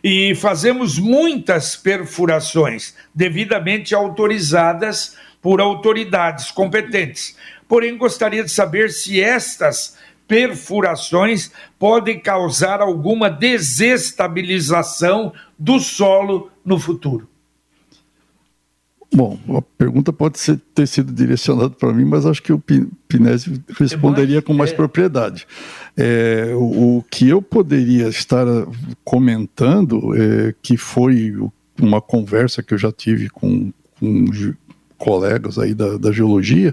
e fazemos muitas perfurações devidamente autorizadas por autoridades competentes. Porém, gostaria de saber se estas perfurações podem causar alguma desestabilização do solo no futuro. Bom, a pergunta pode ser, ter sido direcionada para mim, mas acho que o Pinésio responderia com mais é. propriedade. É, o, o, que eu poderia estar comentando, é, que foi uma conversa que eu já tive com, com colegas aí da, da geologia,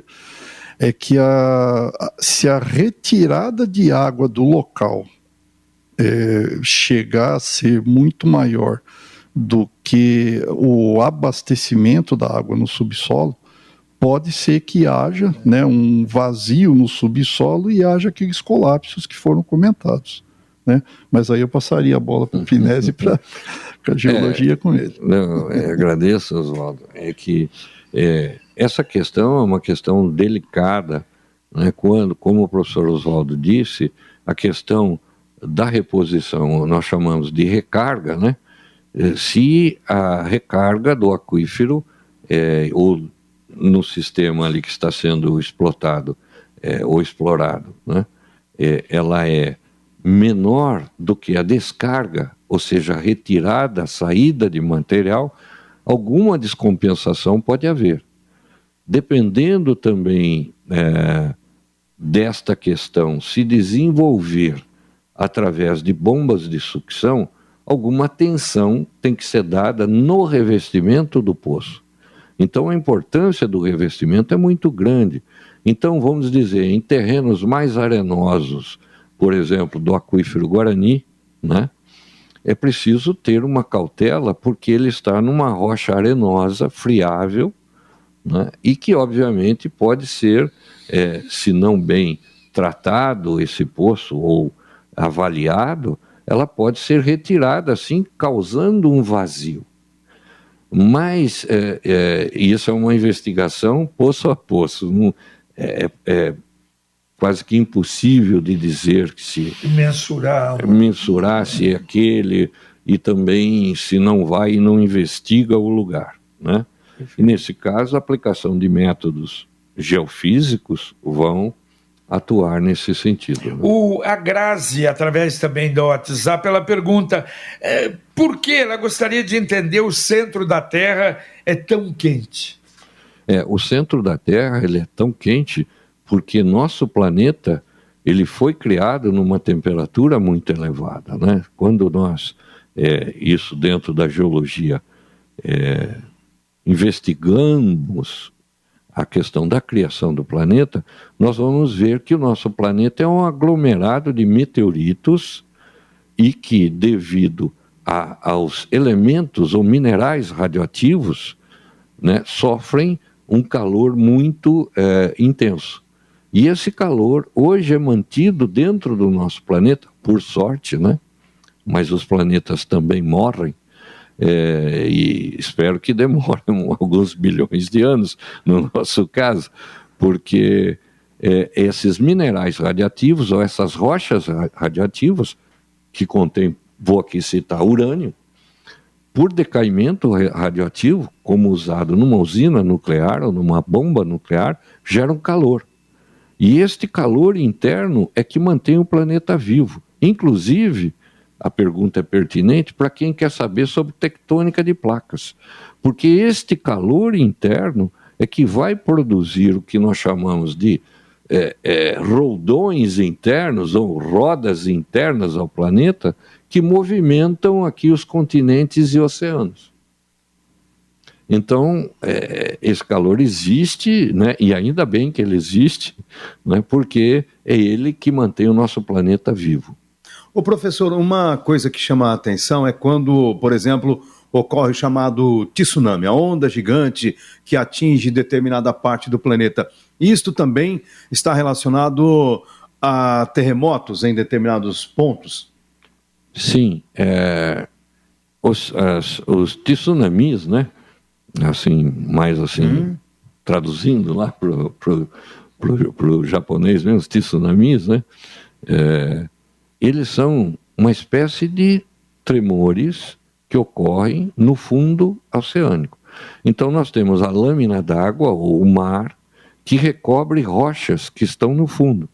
é que a, se a retirada de água do local é, chegar a ser muito maior do que o abastecimento da água no subsolo, pode ser que haja né, um vazio no subsolo e haja aqueles colapsos que foram comentados. Né? Mas aí eu passaria a bola para o Pinese para a <laughs> geologia é, com ele. Não, é, agradeço, Oswaldo. É que é, essa questão é uma questão delicada, né? quando, como o professor Oswaldo disse, a questão da reposição, nós chamamos de recarga, né? Eh, se a recarga do aquífero é, ou no sistema ali que está sendo explotado é, ou explorado, né, é, ela é menor do que a descarga, ou seja, a retirada, a saída de material, alguma descompensação pode haver. Dependendo também é, desta questão se desenvolver através de bombas de sucção, alguma atenção tem que ser dada no revestimento do poço. Então a importância do revestimento é muito grande. Então vamos dizer, em terrenos mais arenosos, por exemplo, do aquífero Guarani, né? É preciso ter uma cautela porque ele está numa rocha arenosa, friável, né? e que obviamente pode ser, é, se não bem tratado esse poço ou avaliado, ela pode ser retirada assim, causando um vazio. Mas é, é, isso é uma investigação poço a poço. Não, é, é quase que impossível de dizer que se mensurar, mensurar se é aquele e também se não vai e não investiga o lugar, né? E nesse caso, a aplicação de métodos geofísicos vão atuar nesse sentido. Né? O, a Grazi, através também do WhatsApp, ela pergunta é, por que ela gostaria de entender o centro da Terra é tão quente? É, o centro da Terra ele é tão quente porque nosso planeta ele foi criado numa temperatura muito elevada, né? Quando nós é, isso dentro da geologia é, investigamos a questão da criação do planeta, nós vamos ver que o nosso planeta é um aglomerado de meteoritos e que, devido a, aos elementos ou minerais radioativos, né, sofrem um calor muito é, intenso. E esse calor hoje é mantido dentro do nosso planeta, por sorte, né? Mas os planetas também morrem é, e espero que demore <laughs> alguns bilhões de anos, no nosso caso, porque é, esses minerais radiativos ou essas rochas radiativas, que contêm, vou aqui citar, urânio, por decaimento radioativo, como usado numa usina nuclear ou numa bomba nuclear, geram calor. E este calor interno é que mantém o planeta vivo. Inclusive, a pergunta é pertinente para quem quer saber sobre tectônica de placas, porque este calor interno é que vai produzir o que nós chamamos de é, é, roldões internos ou rodas internas ao planeta que movimentam aqui os continentes e oceanos. Então, é, esse calor existe, né, e ainda bem que ele existe, né, porque é ele que mantém o nosso planeta vivo. O professor, uma coisa que chama a atenção é quando, por exemplo, ocorre o chamado tsunami, a onda gigante que atinge determinada parte do planeta. Isto também está relacionado a terremotos em determinados pontos? Sim, é, os, as, os tsunamis, né? Assim, mais assim, hum. traduzindo lá para o japonês mesmo, os tsunamis, né? É, eles são uma espécie de tremores que ocorrem no fundo oceânico. Então nós temos a lâmina d'água, ou o mar, que recobre rochas que estão no fundo.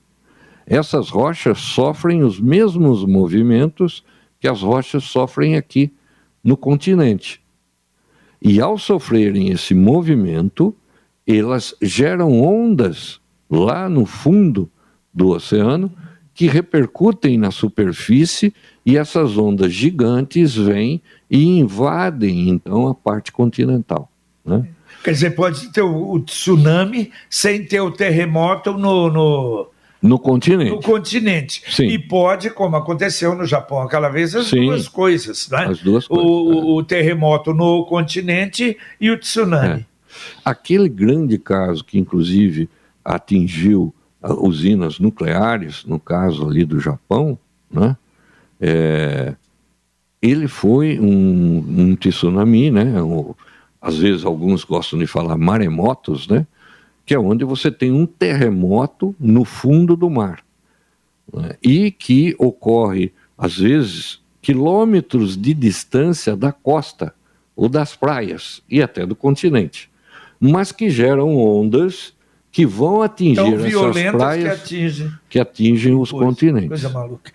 Essas rochas sofrem os mesmos movimentos que as rochas sofrem aqui no continente. E ao sofrerem esse movimento, elas geram ondas lá no fundo do oceano que repercutem na superfície e essas ondas gigantes vêm e invadem então a parte continental. Né? Quer dizer, pode ter o, o tsunami sem ter o terremoto no, no, no continente. No continente. Sim. E pode, como aconteceu no Japão aquela vez, as Sim. duas coisas, né? As duas coisas. O, o terremoto no continente e o tsunami. É. Aquele grande caso que, inclusive, atingiu usinas nucleares, no caso ali do Japão, né? É, ele foi um, um tsunami, né? Um, às vezes alguns gostam de falar maremotos, né? Que é onde você tem um terremoto no fundo do mar né? e que ocorre às vezes quilômetros de distância da costa ou das praias e até do continente, mas que geram ondas que vão atingir Tão essas praias que atingem, que atingem os coisa, continentes. Coisa maluca.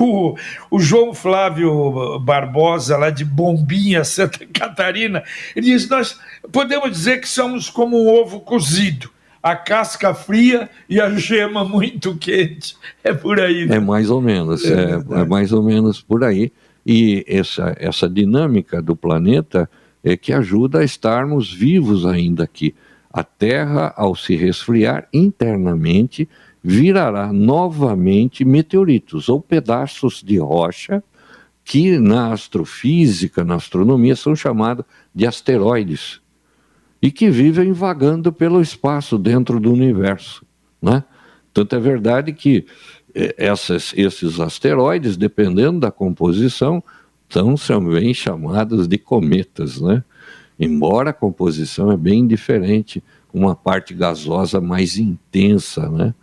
O, o, João Flávio Barbosa, lá de Bombinha, Santa Catarina, ele diz: Nós podemos dizer que somos como um ovo cozido. A casca fria e a gema muito quente. É por aí. Né? É mais ou menos, é, é, é mais ou menos por aí. E essa, essa dinâmica do planeta é que ajuda a estarmos vivos ainda aqui. A Terra, ao se resfriar internamente, virará novamente meteoritos ou pedaços de rocha que na astrofísica, na astronomia, são chamados de asteroides e que vivem vagando pelo espaço dentro do universo. Né? Tanto é verdade que essas, esses asteroides, dependendo da composição, são também chamados de cometas, né? Embora a composição é bem diferente, uma parte gasosa mais intensa, né?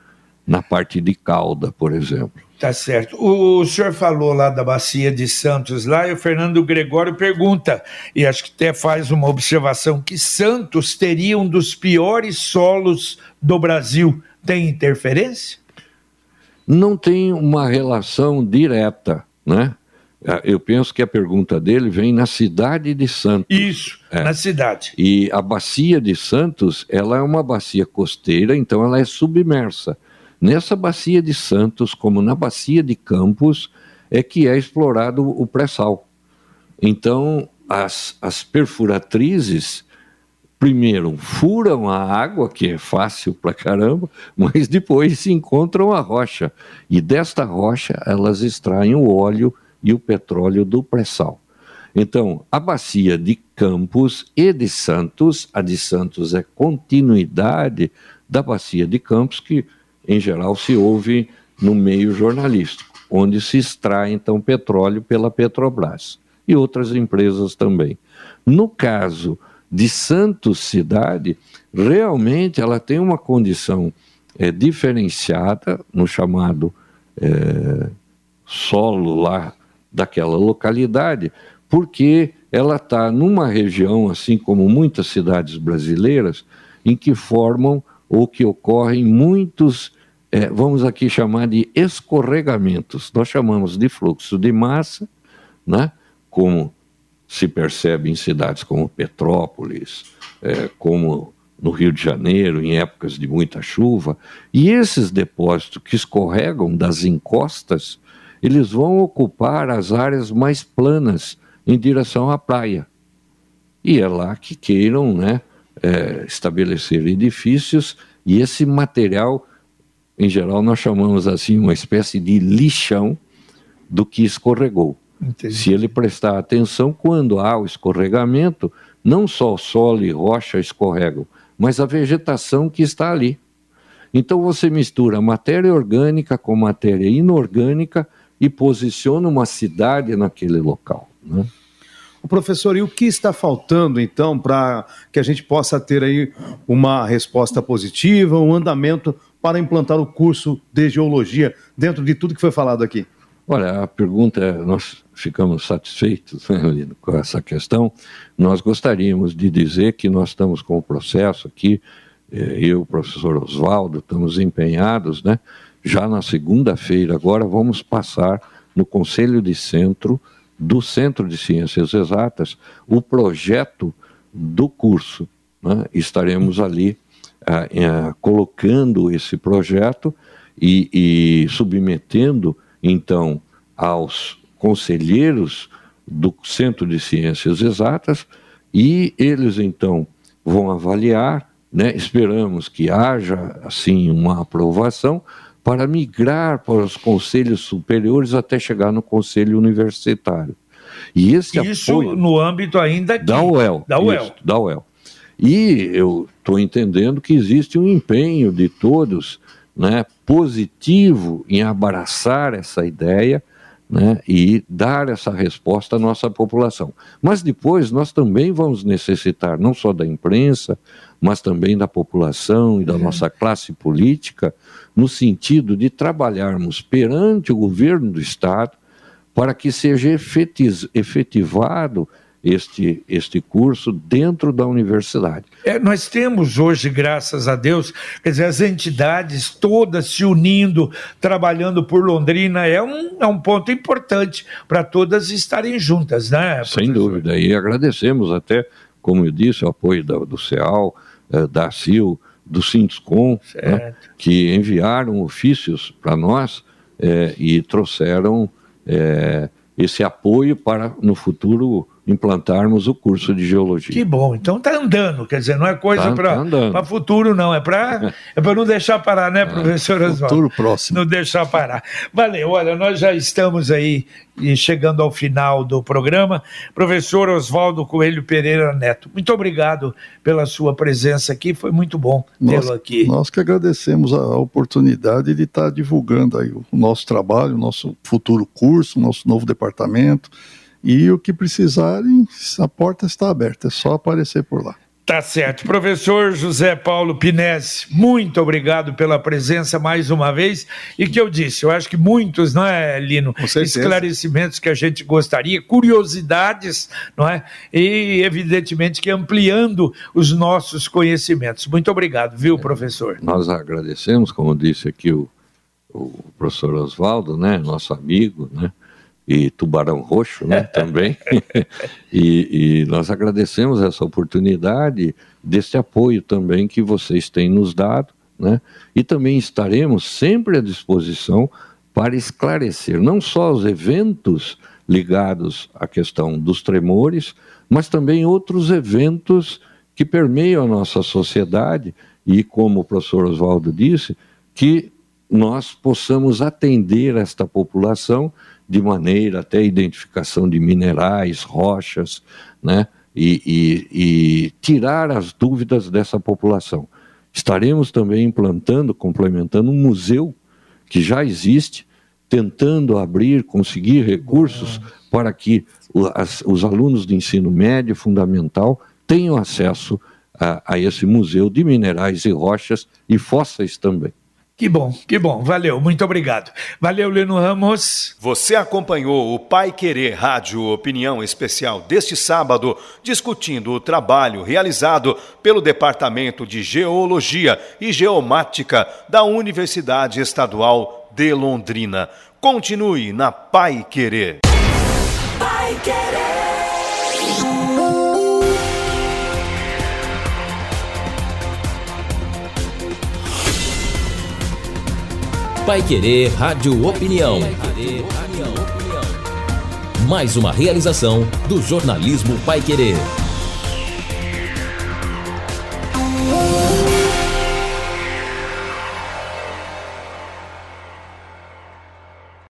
Na parte de cauda, por exemplo. Tá certo. O senhor falou lá da bacia de Santos lá, e o Fernando Gregório pergunta, e acho que até faz uma observação, que Santos teria um dos piores solos do Brasil. Tem interferência? Não tem uma relação direta, né? É, eu penso que a pergunta dele vem na cidade de Santos. Isso, é. na cidade. E a bacia de Santos, ela é uma bacia costeira, então ela é submersa. Nessa bacia de Santos, como na bacia de Campos, é que é explorado o pré-sal. Então, as, as perfuratrizes, primeiro, furam a água, que é fácil pra caramba, <laughs> mas depois se encontram a rocha. E desta rocha, elas extraem o óleo e o petróleo do pré-sal. Então, a bacia de Campos e de Santos, a de Santos é continuidade da bacia de Campos, que em geral se ouve no meio jornalístico, onde se extrai então petróleo pela Petrobras e outras empresas também. No caso de Santos cidade, realmente ela tem uma condição é, diferenciada no chamado é, solo lá daquela localidade, porque ela está numa região, assim como muitas cidades brasileiras, em que formam ou que ocorrem muitos, é, vamos aqui chamar de escorregamentos. Nós chamamos de fluxo de massa, né? como se percebe em cidades como Petrópolis, é, como no Rio de Janeiro, em épocas de muita chuva. E esses depósitos que escorregam das encostas eles vão ocupar as áreas mais planas em direção à praia. E é lá que queiram né, é, estabelecer edifícios, e esse material, em geral, nós chamamos assim uma espécie de lixão do que escorregou. Entendi. Se ele prestar atenção, quando há o escorregamento, não só solo e rocha escorregam, mas a vegetação que está ali. Então você mistura matéria orgânica com matéria inorgânica e posiciona uma cidade naquele local. Né? O professor, e o que está faltando então para que a gente possa ter aí uma resposta positiva, um andamento para implantar o curso de geologia dentro de tudo que foi falado aqui? Olha, a pergunta é, nós ficamos satisfeitos né, com essa questão. Nós gostaríamos de dizer que nós estamos com o processo aqui, eh, eu e o professor Oswaldo estamos empenhados, né, já na segunda-feira, agora, vamos passar no Conselho de Centro do Centro de Ciências Exatas o projeto do curso. Né? Estaremos ali uh, uh, colocando esse projeto e, e submetendo, então, aos conselheiros do Centro de Ciências Exatas e eles, então, vão avaliar, né? esperamos que haja, assim, uma aprovação para migrar para os conselhos superiores até chegar no conselho universitário. E esse Isso apoio, no âmbito ainda aqui, da UEL. Da UEL. Isso, da UEL. E eu estou entendendo que existe um empenho de todos né, positivo em abraçar essa ideia né, e dar essa resposta à nossa população. Mas depois nós também vamos necessitar não só da imprensa, mas também da população e da é. nossa classe política, no sentido de trabalharmos perante o governo do Estado para que seja efetivado este, este curso dentro da universidade. É, nós temos hoje, graças a Deus, quer dizer, as entidades todas se unindo, trabalhando por Londrina, é um, é um ponto importante para todas estarem juntas, né? Professor? Sem dúvida, e agradecemos até, como eu disse, o apoio da, do CEAL, eh, da CIL, do Sintoscom, né, que enviaram ofícios para nós eh, e trouxeram eh, esse apoio para, no futuro, implantarmos o curso de geologia. Que bom, então está andando, quer dizer, não é coisa tá, para tá futuro, não, é para <laughs> é não deixar parar, né, é, professor Oswaldo? Futuro próximo. Não deixar parar. Valeu, olha, nós já estamos aí chegando ao final do programa. Professor Oswaldo Coelho Pereira Neto, muito obrigado pela sua presença aqui, foi muito bom tê-lo aqui. Nós que agradecemos a oportunidade de estar divulgando aí o nosso trabalho, o nosso futuro curso, o nosso novo departamento, e o que precisarem, a porta está aberta, é só aparecer por lá. Tá certo. Professor José Paulo Pinese, muito obrigado pela presença mais uma vez. E que eu disse, eu acho que muitos, não é, Lino? Esclarecimentos que a gente gostaria, curiosidades, não é? E, evidentemente, que ampliando os nossos conhecimentos. Muito obrigado, viu, é, professor? Nós agradecemos, como disse aqui o, o professor Oswaldo, né? Nosso amigo, né? E Tubarão Roxo né, <laughs> também. e, e, nós agradecemos essa oportunidade, desse apoio também que vocês têm nos dado, né? E também estaremos sempre à disposição para esclarecer não só os eventos ligados à questão dos tremores, mas também outros eventos que permeiam a nossa sociedade e, como o professor Oswaldo disse, que nós possamos atender esta população de maneira até identificação de minerais, rochas, né? E, e, e, tirar as dúvidas dessa população. Estaremos também implantando, complementando um museu que já existe, tentando abrir, conseguir recursos para que as, os alunos de ensino médio fundamental tenham acesso a, a esse museu de minerais e rochas e fósseis também. Que bom, que bom. Valeu, muito obrigado. Valeu, Leno Ramos. Você acompanhou o Pai Querer Rádio Opinião Especial deste sábado, discutindo o trabalho realizado pelo Departamento de Geologia e Geomática da Universidade Estadual de Londrina. Continue na Pai Querer. Pai Querer. Pai Querer Rádio Opinião. Mais uma realização do jornalismo Pai Querer.